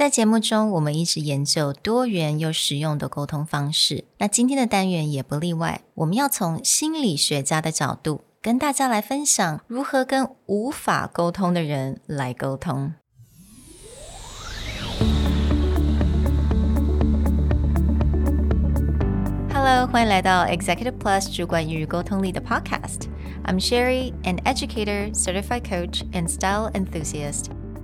在节目中，我们一直研究多元又实用的沟通方式。那今天的单元也不例外，我们要从心理学家的角度跟大家来分享如何跟无法沟通的人来沟通。Hello，欢迎来到 Executive Plus 主管与沟通力的 Podcast。I'm Sherry, an educator, certified coach, and style enthusiast.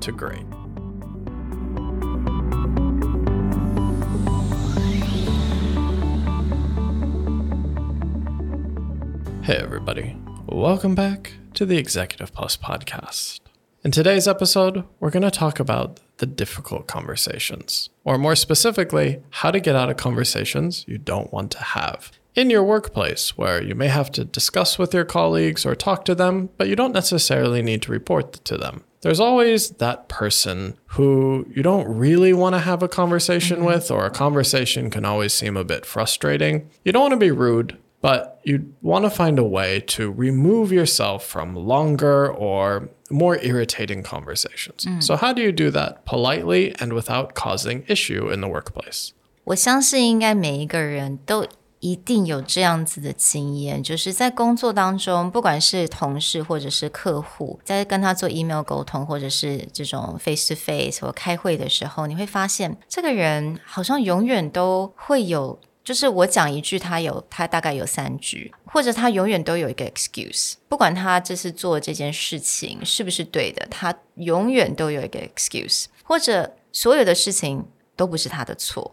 to great. Hey, everybody. Welcome back to the Executive Plus podcast. In today's episode, we're going to talk about the difficult conversations, or more specifically, how to get out of conversations you don't want to have in your workplace, where you may have to discuss with your colleagues or talk to them, but you don't necessarily need to report to them there's always that person who you don't really want to have a conversation mm-hmm. with, or a conversation can always seem a bit frustrating. You don't want to be rude, but you want to find a way to remove yourself from longer or more irritating conversations. Mm. So, how do you do that politely and without causing issue in the workplace? 我相信应该每一个人都 一定有这样子的经验，就是在工作当中，不管是同事或者是客户，在跟他做 email 沟通，或者是这种 face to face 或开会的时候，你会发现这个人好像永远都会有，就是我讲一句，他有他大概有三句，或者他永远都有一个 excuse，不管他这次做这件事情是不是对的，他永远都有一个 excuse，或者所有的事情都不是他的错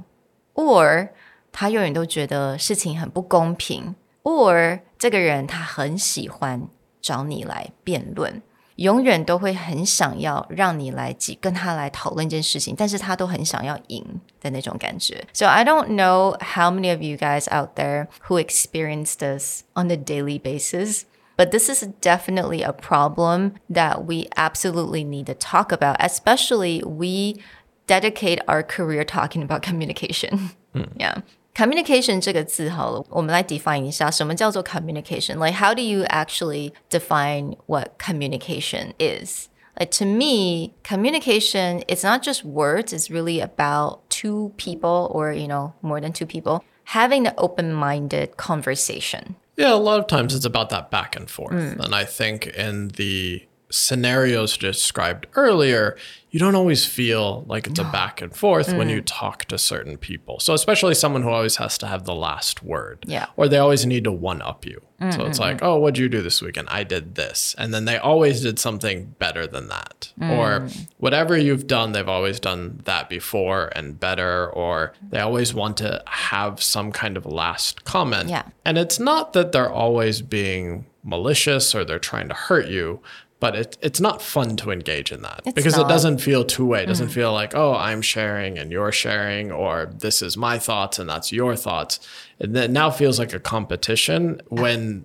，or 他永远都觉得事情很不公平，or 这个人他很喜欢找你来辩论，永远都会很想要让你来跟他来讨论一件事情，但是他都很想要赢的那种感觉。So I don't know how many of you guys out there who experience this on a daily basis. But this is definitely a problem that we absolutely need to talk about, especially we dedicate our career talking about communication. Mm. Yeah. communication 这个字好了，我们来 define 一下什么叫做 communication。Like how do you actually define what communication is? Like to me, communication it's not just words, it's really about two people or you know, more than two people having an open-minded conversation. Yeah, a lot of times it's about that back and forth. Mm. And I think in the scenarios described earlier, you don't always feel like it's a back and forth mm. when you mm. talk to certain people. So, especially someone who always has to have the last word. Yeah. Or they always need to one up you. Mm-hmm. So it's like, oh, what'd you do this weekend? I did this. And then they always did something better than that. Mm. Or whatever you've done, they've always done that before and better. Or they always want to have some kind of last comment. Yeah. And it's not that they're always being malicious or they're trying to hurt you, but it, it's not fun to engage in that it's because not. it doesn't feel two way. It doesn't mm. feel like, oh, I'm sharing and you're sharing, or this is my thoughts and that's your thoughts. And it now feels like a competition when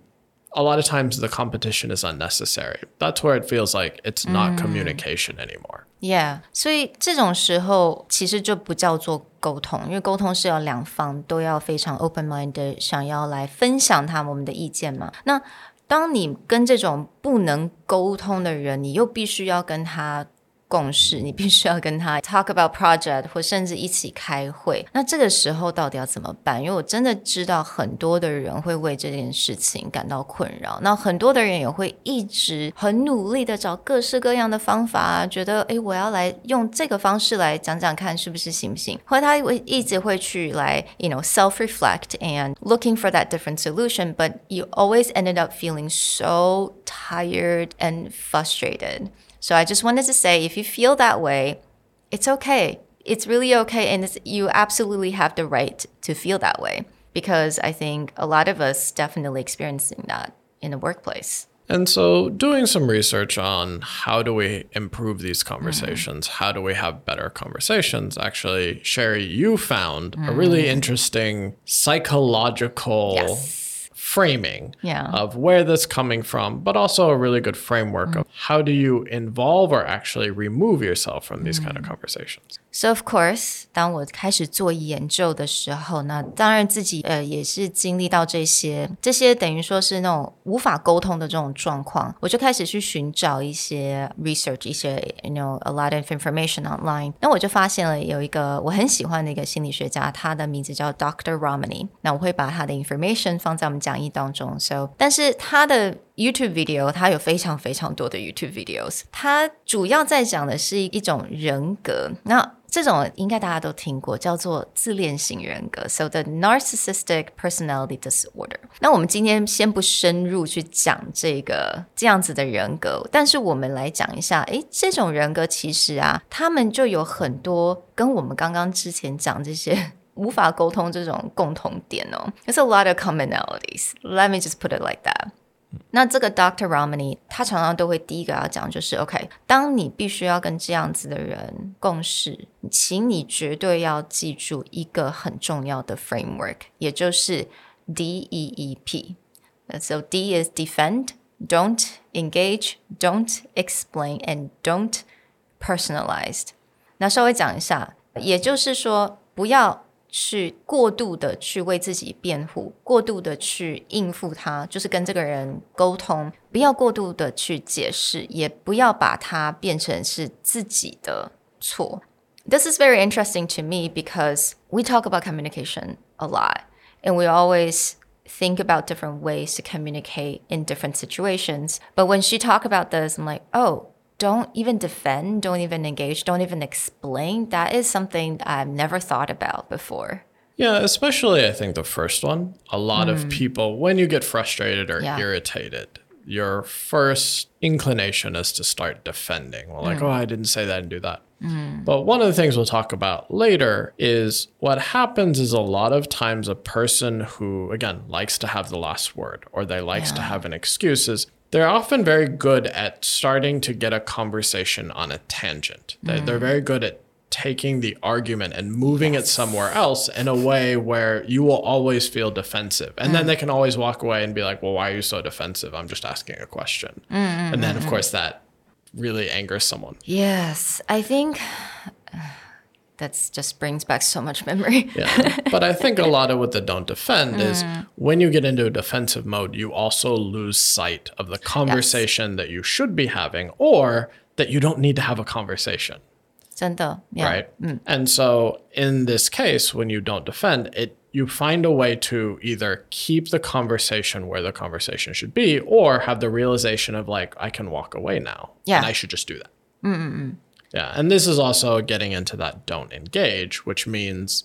a lot of times the competition is unnecessary. That's where it feels like it's not mm. communication anymore. Yeah，所以这种时候其实就不叫做沟通，因为沟通是要两方都要非常 open mind 的，想要来分享他们的意见嘛。那 当你跟这种不能沟通的人，你又必须要跟他。共识，你必须要跟他 talk about project，或甚至一起开会。那这个时候到底要怎么办？因为我真的知道很多的人会为这件事情感到困扰。那很多的人也会一直很努力的找各式各样的方法啊，觉得诶，我要来用这个方式来讲讲看是不是行不行？或者他会一直会去来，you know self reflect and looking for that different solution. But you always ended up feeling so tired and frustrated. So I just wanted to say if you feel that way, it's okay. It's really okay. And you absolutely have the right to feel that way because I think a lot of us definitely experiencing that in the workplace. And so, doing some research on how do we improve these mm-hmm. conversations, how do we have better conversations, actually, Sherry, you found a mm-hmm. really interesting psychological Yes framing yeah. of where that's coming from, but also a really good framework mm. of how do you involve or actually remove yourself from these mm. kind of mm. conversations. So of course，当我开始做研究的时候，那当然自己呃也是经历到这些，这些等于说是那种无法沟通的这种状况，我就开始去寻找一些 research，一些 you know a lot of information online。那我就发现了有一个我很喜欢的一个心理学家，他的名字叫 Dr. Ramani。那我会把他的 information 放在我们家。讲义当中。So，但是他的 YouTube video，它有非常非常多的 YouTube videos，它主要在讲的是一种人格。那这种应该大家都听过，叫做自恋型人格，so the narcissistic personality disorder。那我们今天先不深入去讲这个这样子的人格，但是我们来讲一下，诶，这种人格其实啊，他们就有很多跟我们刚刚之前讲这些无法沟通这种共同点哦。It's a lot of commonalities. Let me just put it like that. 那这个 Doctor Ramani，他常常都会第一个要讲就是，OK，当你必须要跟这样子的人共事，请你绝对要记住一个很重要的 framework，也就是 DEEP。So D is defend, don't engage, don't explain, and don't personalized。那稍微讲一下，也就是说，不要去过度的去为自己辩护，过度的去应付他，就是跟这个人沟通，不要过度的去解释，也不要把它变成是自己的错。This is very interesting to me because we talk about communication a lot and we always think about different ways to communicate in different situations. But when she talked about this, I'm like, oh, don't even defend, don't even engage, don't even explain. That is something I've never thought about before. Yeah, especially I think the first one. A lot of mm. people, when you get frustrated or Yeah. irritated, your first inclination is to start defending. Well, like, mm. oh, I didn't say that and do that. Mm. But one of the things we'll talk about later is what happens is a lot of times a person who, again, likes to have the last word or they likes to have an excuse is they're often very good at starting to get a conversation on a tangent. They, They're mm. very good at taking the argument and moving it somewhere else in a way where you will always feel defensive. And then mm. they can always walk away and be like, well, why are you so defensive? I'm just asking a question. Mm, and then, of course, that really angers someone. Yes, I think that just brings back so much memory. Yeah. but I think a lot of what the don't defend is mm. when you get into a defensive mode, you also lose sight of the conversation that you should be having or that you don't need to have a conversation. 真的, yeah. right? Mm. And so in this case, when you don't defend it, you find a way to either keep the conversation where the conversation should be, or have the realization of like, I can walk away now, Yeah. and I should just do that. Yeah, and this is also getting into that don't engage, which means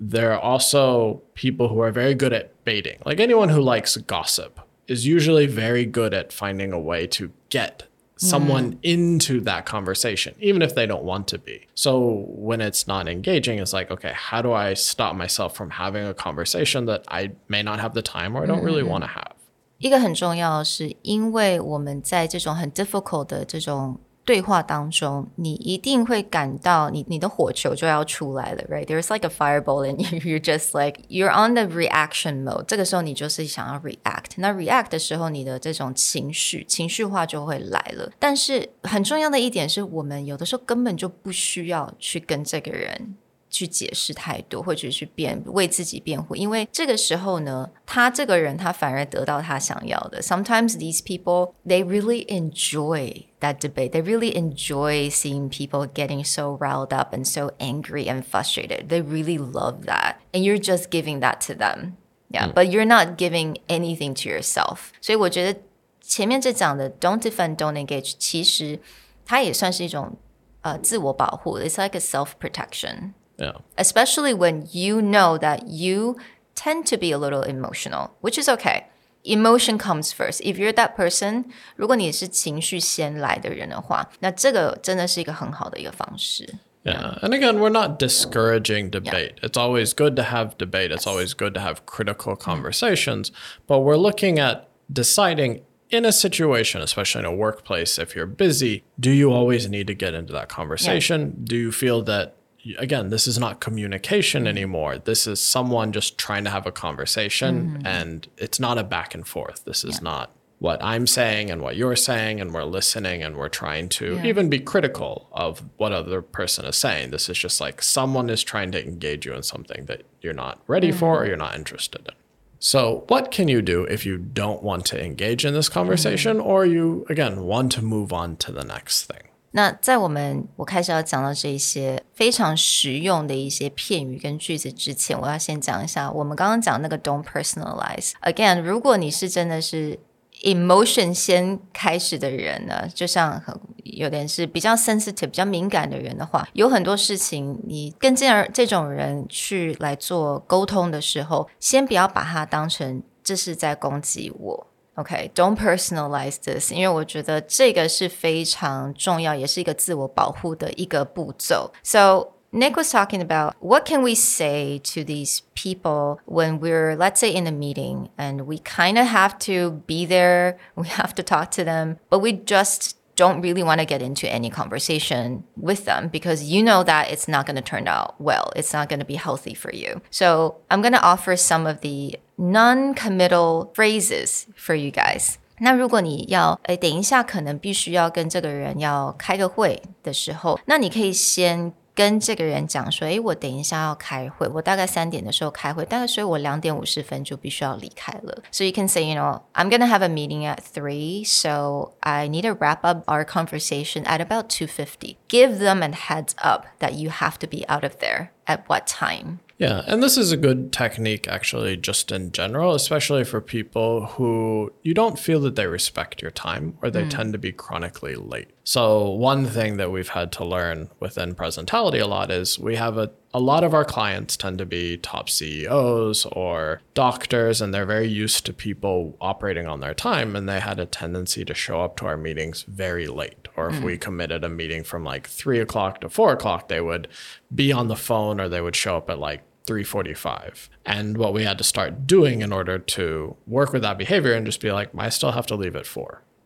there are also people who are very good at baiting. Like anyone who likes gossip is usually very good at finding a way to get someone into that conversation, even if they don't want to be. So when it's not engaging, it's like, okay, how do I stop myself from having a conversation that I may not have the time or I don't really want to have? 一个很重要的是，因为我们在这种很 difficult 的这种 对话当中，你一定会感到你你的火球就要出来了，right？There's like a fireball and you you're just like you're on the reaction mode。这个时候你就是想要 react。那 react 的时候，你的这种情绪情绪化就会来了。但是很重要的一点是我们有的时候根本就不需要去跟这个人去解释太多，或者去辩为自己辩护，因为这个时候呢，他这个人他反而得到他想要的。Sometimes these people they really enjoy that debate. They really enjoy seeing people getting so riled up and so angry and frustrated. They really love that, and you're just giving that to them. Yeah, but you're not giving anything to yourself. 所以我觉得前面这讲的 don't defend, don't engage，其实它也算是一种呃自我保护。It's like a self protection Yeah. especially when you know that you tend to be a little emotional, which is okay. Emotion comes first. If you're that person，如果你是情绪先来的人的话，那这个真的是一个很好的一个方式。 Yeah. And again, we're not discouraging debate. It's always good to have debate. It's always good to have critical conversations. But we're looking at deciding in a situation, especially in a workplace, if you're busy, do you always need to get into that conversation? Do you feel that again, this is not communication mm-hmm. anymore. This is someone just trying to have a conversation mm-hmm. and it's not a back and forth. This is not what I'm saying and what you're saying and we're listening and we're trying to Yeah. even be critical of what other person is saying. This is just like someone is trying to engage you in something that you're not ready mm-hmm. for or you're not interested in. So, what can you do if you don't want to engage in this conversation or you again want to move on to the next thing? 那在我们我开始要讲到这一些非常实用的一些片语跟句子之前，我要先讲一下我们刚刚讲那个 don't personalize。Again，如果你是真的是 emotion 先开始的人呢，就像有点是比较 sensitive、比较敏感的人的话，有很多事情你跟这样这种人去来做沟通的时候，先不要把它当成这是在攻击我。OK，don't、personalize this，因为我觉得这个是非常重要，也是一个自我保护的一个步骤。So Nick was talking about what can we say to these people when we're, let's say, in a meeting and we kind of have to be there, we have to talk to them, but we just don't really want to get into any conversation with them because you know that it's not going to turn out well. It's not going to be healthy for you. So I'm going to offer some of the non-committal phrases for you guys. 那如果你要，诶，等一下可能必须要跟这个人要开个会的时候，那你可以先 跟这个人讲说，诶，我等一下要开会，我大概三点的时候开会，大概所以我两点五十分就必须要离开了。So you can say, you know, I'm gonna have a meeting at three, so I need to wrap up our conversation at about two fifty. Give them a heads up that you have to be out of there at what time. Yeah, and this is a good technique actually, just in general, especially for people who you don't feel that they respect your time or they tend to be chronically late. So, one thing that we've had to learn within Presentality a lot is we have a, a lot of our clients tend to be top CEOs or doctors, and they're very used to people operating on their time, and they had a tendency to show up to our meetings very late. Or if we mm. committed a meeting from like three o'clock to four o'clock, they would be on the phone or they would show up at like 345 and what we had to start doing in order to work with that behavior and just be like i still have to leave at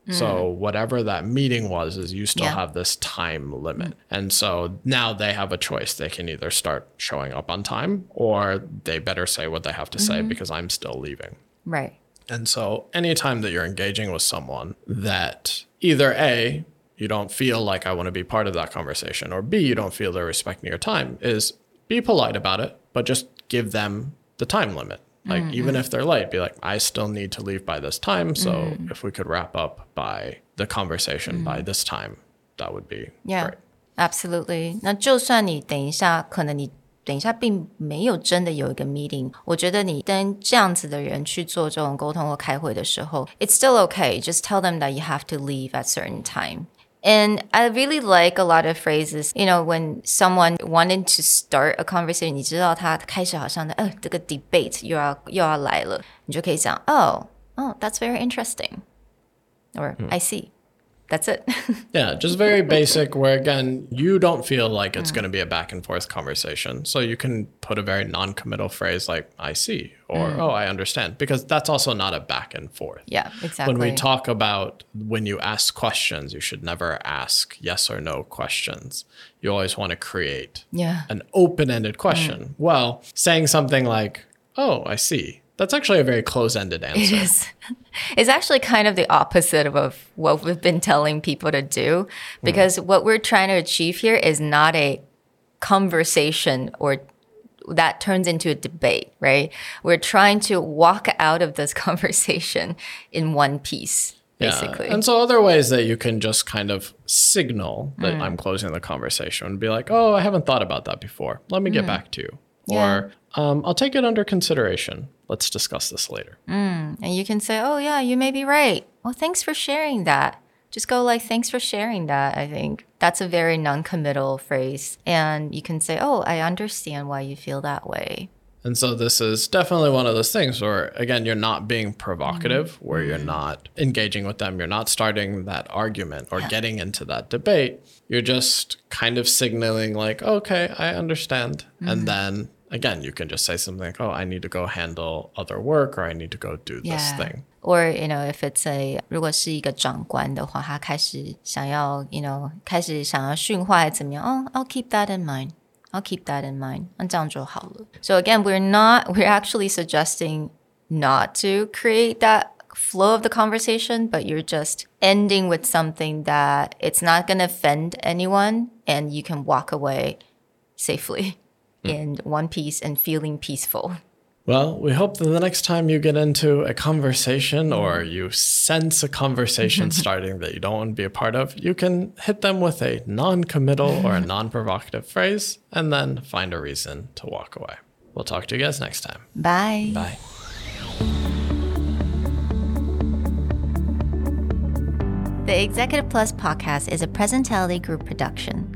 so mm. whatever that meeting was is you still Yeah. have this time limit mm. and so now they have a choice they can either start showing up on time or they better say what they have to say mm-hmm. because i'm still leaving Right. and so, anytime that you're engaging with someone that either A, you don't feel like I want to be part of that conversation, or B, you don't feel they're respecting your time, is be polite about it, but just give them the time limit. Like, even if they're late, be like, I still need to leave by this time. So, if we could wrap up by the conversation by this time, that would be Yeah, great. absolutely. 那就算你等一下，可能你等一下并没有真的有一个 meeting，我觉得你跟这样子的人去做这种沟通或开会的时候，it's still okay. Just tell them that you have to leave at certain time. And I really like a lot of phrases, you know, when someone wanted to start a conversation, 你知道他开始好像的，呃，这个 debate 又要又要来了，你就可以讲，oh, oh, that's very interesting, or I see, That's it. Yeah, just very basic, where again, you don't feel like it's going to be a back and forth conversation. So you can put a very non committal phrase like, I see, or mm. oh, I understand, because that's also not a back and forth. yeah, exactly. When we talk about when you ask questions, you should never ask yes or no questions. You always want to create yeah. an open ended question. Mm. Well, saying something like, oh, I see, that's actually a very close ended answer. is. It's actually kind of the opposite of, what we've been telling people to do because mm. what we're trying to achieve here is not a conversation or that turns into a debate, right? We're trying to walk out of this conversation in one piece, basically. Yeah. And so other ways that you can just kind of signal that mm. I'm closing the conversation and be like, oh, I haven't thought about that before. Let me get mm. back to you. Or um, I'll take it under consideration. Let's discuss this later. Mm, and you can say, oh, yeah, you may be right. Well, thanks for sharing that. Just go like, thanks for sharing that. I think that's a very non committal phrase. And you can say, oh, I understand why you feel that way. And so this is definitely one of those things where, again, you're not being provocative, mm-hmm. where you're mm-hmm. not engaging with them, you're not starting that argument or getting into that debate. You're just kind of signaling, like, okay, I understand. And mm-hmm. then again, you can just say something like, "Oh, I need to go handle other work," or "I need to go do this Yeah. thing." Or you know, if it's a 如果是一个长官的话，他开始想要 you know 开始想要训话还是怎么样？哦、i l l keep that in mind. I'll keep that in mind. 那这样就好了。So again, we're not we're actually suggesting not to create that flow of the conversation, but you're just ending with something that it's not going to offend anyone, and you can walk away safely Mm. in one piece and feeling peaceful. Well, we hope that the next time you get into a conversation or you sense a conversation starting that you don't want to be a part of, you can hit them with a non committal or a non provocative phrase and then find a reason to walk away. We'll talk to you guys next time. Bye. Bye. The Executive Plus podcast is a Presentality Group production,